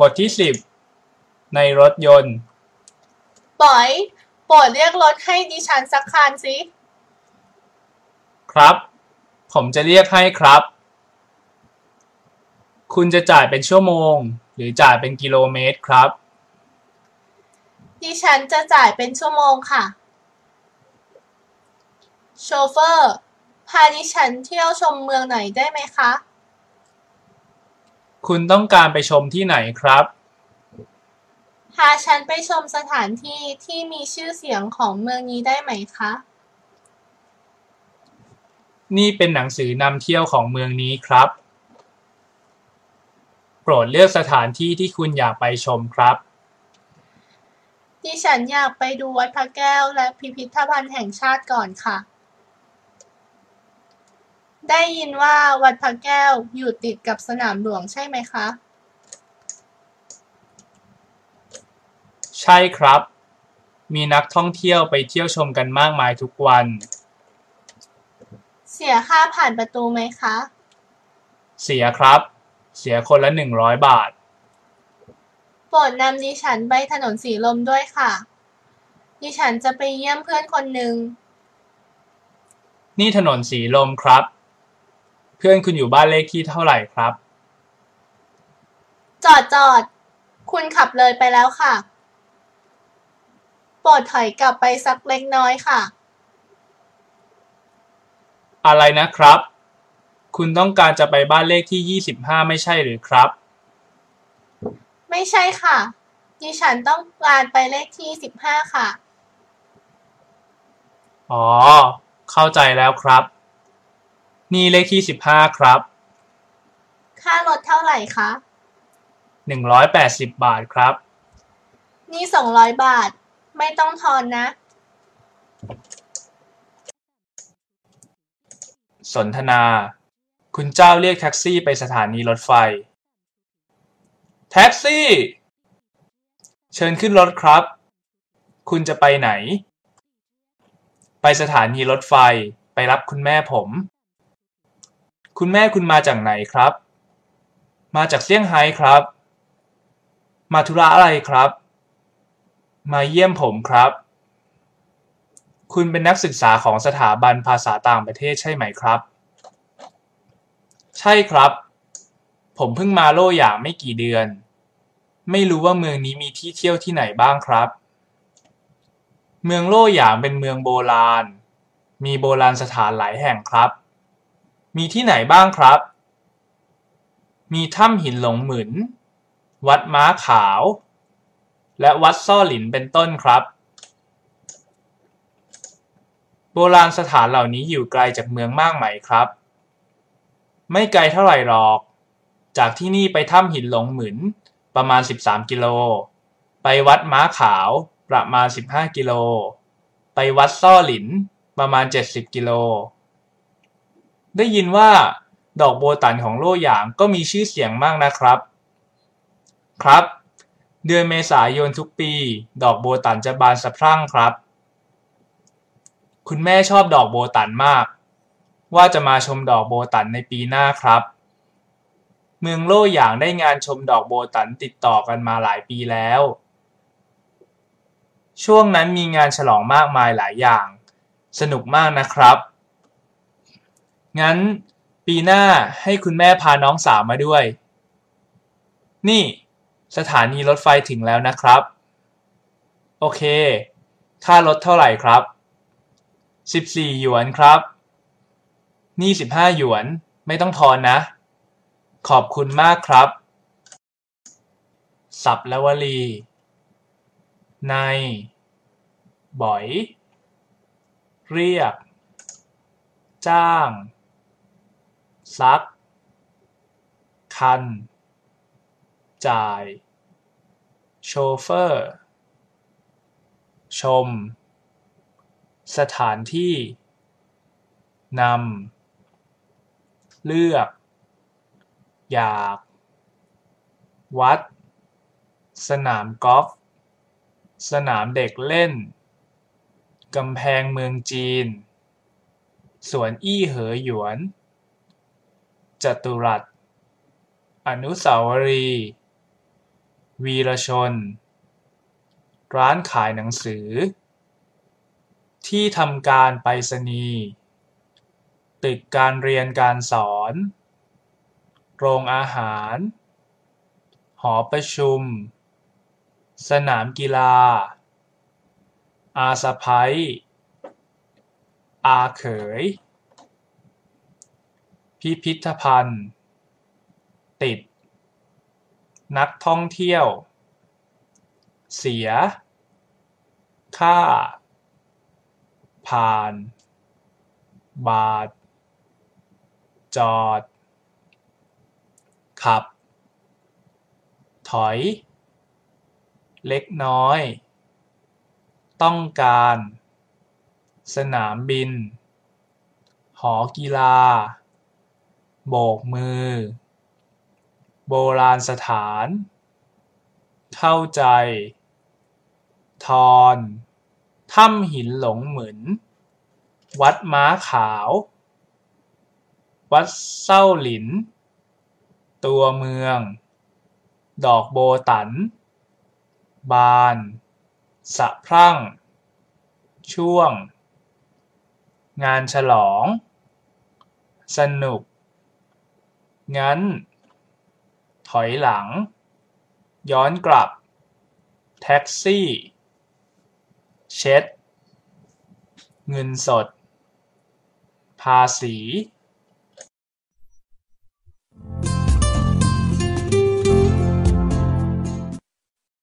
บทที่สิบในรถยนต์ปอยโปรดเรียกรถให้ดิฉันสักคันสิครับ ผมจะเรียกให้ครับ คุณจะจ่ายเป็นชั่วโมง หรือจ่ายเป็นกิโลเมตรครับ ดิฉันจะจ่ายเป็นชั่วโมงค่ะ โชเฟอร์ พาดิฉันเที่ยวชมเมืองหน่อยได้ไหมคะ คุณต้องการไปชมที่ไหนครับ พาฉันไปชมสถานที่ที่มีชื่อเสียงของเมืองนี้ได้ไหมคะ นี่เป็นหนังสือนำเที่ยวของเมืองนี้ครับ โปรดเลือกสถานที่ที่คุณอยากไปชมครับ ดิฉันอยากไปดูวัดพระแก้วและพิพิธภัณฑ์แห่งชาติก่อนค่ะ ได้ยินว่าวัดพระแก้วอยู่ติดกับสนามหลวงใช่ไหมคะ ใช่ครับ มีนักท่องเที่ยวไปเที่ยวชมกันมากมายทุกวัน เสียค่าผ่านประตูไหมคะ เสียครับ เสียคนละหนึ่งร้อยบาท โปรดนำดิฉันไปถนนสีลมด้วยค่ะ ดิฉันจะไปเยี่ยมเพื่อนคนหนึ่ง นี่ถนนสีลมครับ เพื่อนคุณอยู่บ้านเลขที่เท่าไหร่ครับ จอดจอด คุณขับเลยไปแล้วค่ะ โปรดถอยกลับไปสักเล็กน้อยค่ะ อะไรนะครับ คุณต้องการจะไปบ้านเลขที่ 25 ไม่ใช่หรือครับ ไม่ใช่ค่ะ ดิฉันต้องการไปเลขที่สิบห้าค่ะ อ๋อ เข้าใจแล้วครับ นี่เลขที่15ครับค่ารถเท่าไหร่คะ180บาทครับ นี่สองร้อยบาท ไม่ต้องทอนนะ สนทนา คุณเจ้าเรียกแท็กซี่ไปสถานีรถไฟ แท็กซี่ เชิญขึ้นรถครับ คุณจะไปไหน ไปสถานีรถไฟไปรับคุณแม่ผม คุณแม่คุณมาจากไหนครับ มาจากเซี่ยงไฮ้ครับ มาธุระอะไรครับ มาเยี่ยมผมครับ คุณเป็นนักศึกษาของสถาบันภาษาต่างประเทศใช่ไหมครับ ใช่ครับ ผมเพิ่งมาโล่หยางไม่กี่เดือน ไม่รู้ว่าเมืองนี้มีที่เที่ยวที่ไหนบ้างครับ เมืองโล่หยางเป็นเมืองโบราณ มีโบราณสถานหลายแห่งครับ มีที่ไหนบ้างครับ มีถ้ำหินหลงหมึนวัดม้าขาว และวัดซ่อหลินเป็นต้นครับ โบราณสถานเหล่านี้อยู่ไกลจากเมืองมากไหมครับ ไม่ไกลเท่าไหร่หรอก จากที่นี่ไปถ้ำหินหลงหมึนประมาณ 13 กิโล ไปวัดม้าขาวประมาณ 15 กิโล ไปวัดซ่อหลินประมาณ 70 กิโล ได้ยินว่าดอกโบตันของโล่หยางก็มีชื่อเสียงมากนะครับ ครับ เดือนเมษายนทุกปี ดอกโบตันจะบานสะพรั่งครับ คุณแม่ชอบดอกโบตันมาก ว่าจะมาชมดอกโบตันในปีหน้าครับ เมืองโล่หยางได้งานชมดอกโบตันติดต่อกันมาหลายปีแล้ว ช่วงนั้นมีงานฉลองมากมายหลายอย่าง สนุกมากนะครับ งั้นปีหน้าให้คุณแม่พาน้องสาวมาด้วย นี่ สถานีรถไฟถึงแล้วนะครับ โอเค ค่ารถเท่าไหร่ครับสิบสี่หยวนครับ นี่สิบห้าหยวน ไม่ต้องทอนนะ ขอบคุณมากครับ สับและวลี ใน บ่อย เรียก จ้าง ซัก คัน จ่าย โชเฟอร์ ชม สถานที่ นำ เลือก อยาก วัด สนามกอล์ฟ สนามเด็กเล่น กำแพงเมืองจีนสวนอี้เหอหยวน จตุรัส อนุสาวรีย์วีรชน ร้านขายหนังสือ ที่ทำการไปรษณีย์ตึกการเรียนการสอน โรงอาหาร หอประชุม สนามกีฬา อาสะใภ้อาเขย พิพิธภัณฑ์ ติด นักท่องเที่ยว เสีย ค่า ผ่าน บาท จอด ขับ ถอย เล็กน้อย ต้องการ สนามบิน หอกีฬา โบกมือ โบราณสถาน เข้าใจ ทอนถ้ำหินหลงเหมือนวัดม้าขาว วัดเส้าหลิน ตัวเมือง ดอกโบตั๋นบาน สะพรั่ง ช่วง งานฉลอง สนุก งั้น ถอยหลัง ย้อนกลับ แท็กซี่ เช็ด เงินสด ภาษี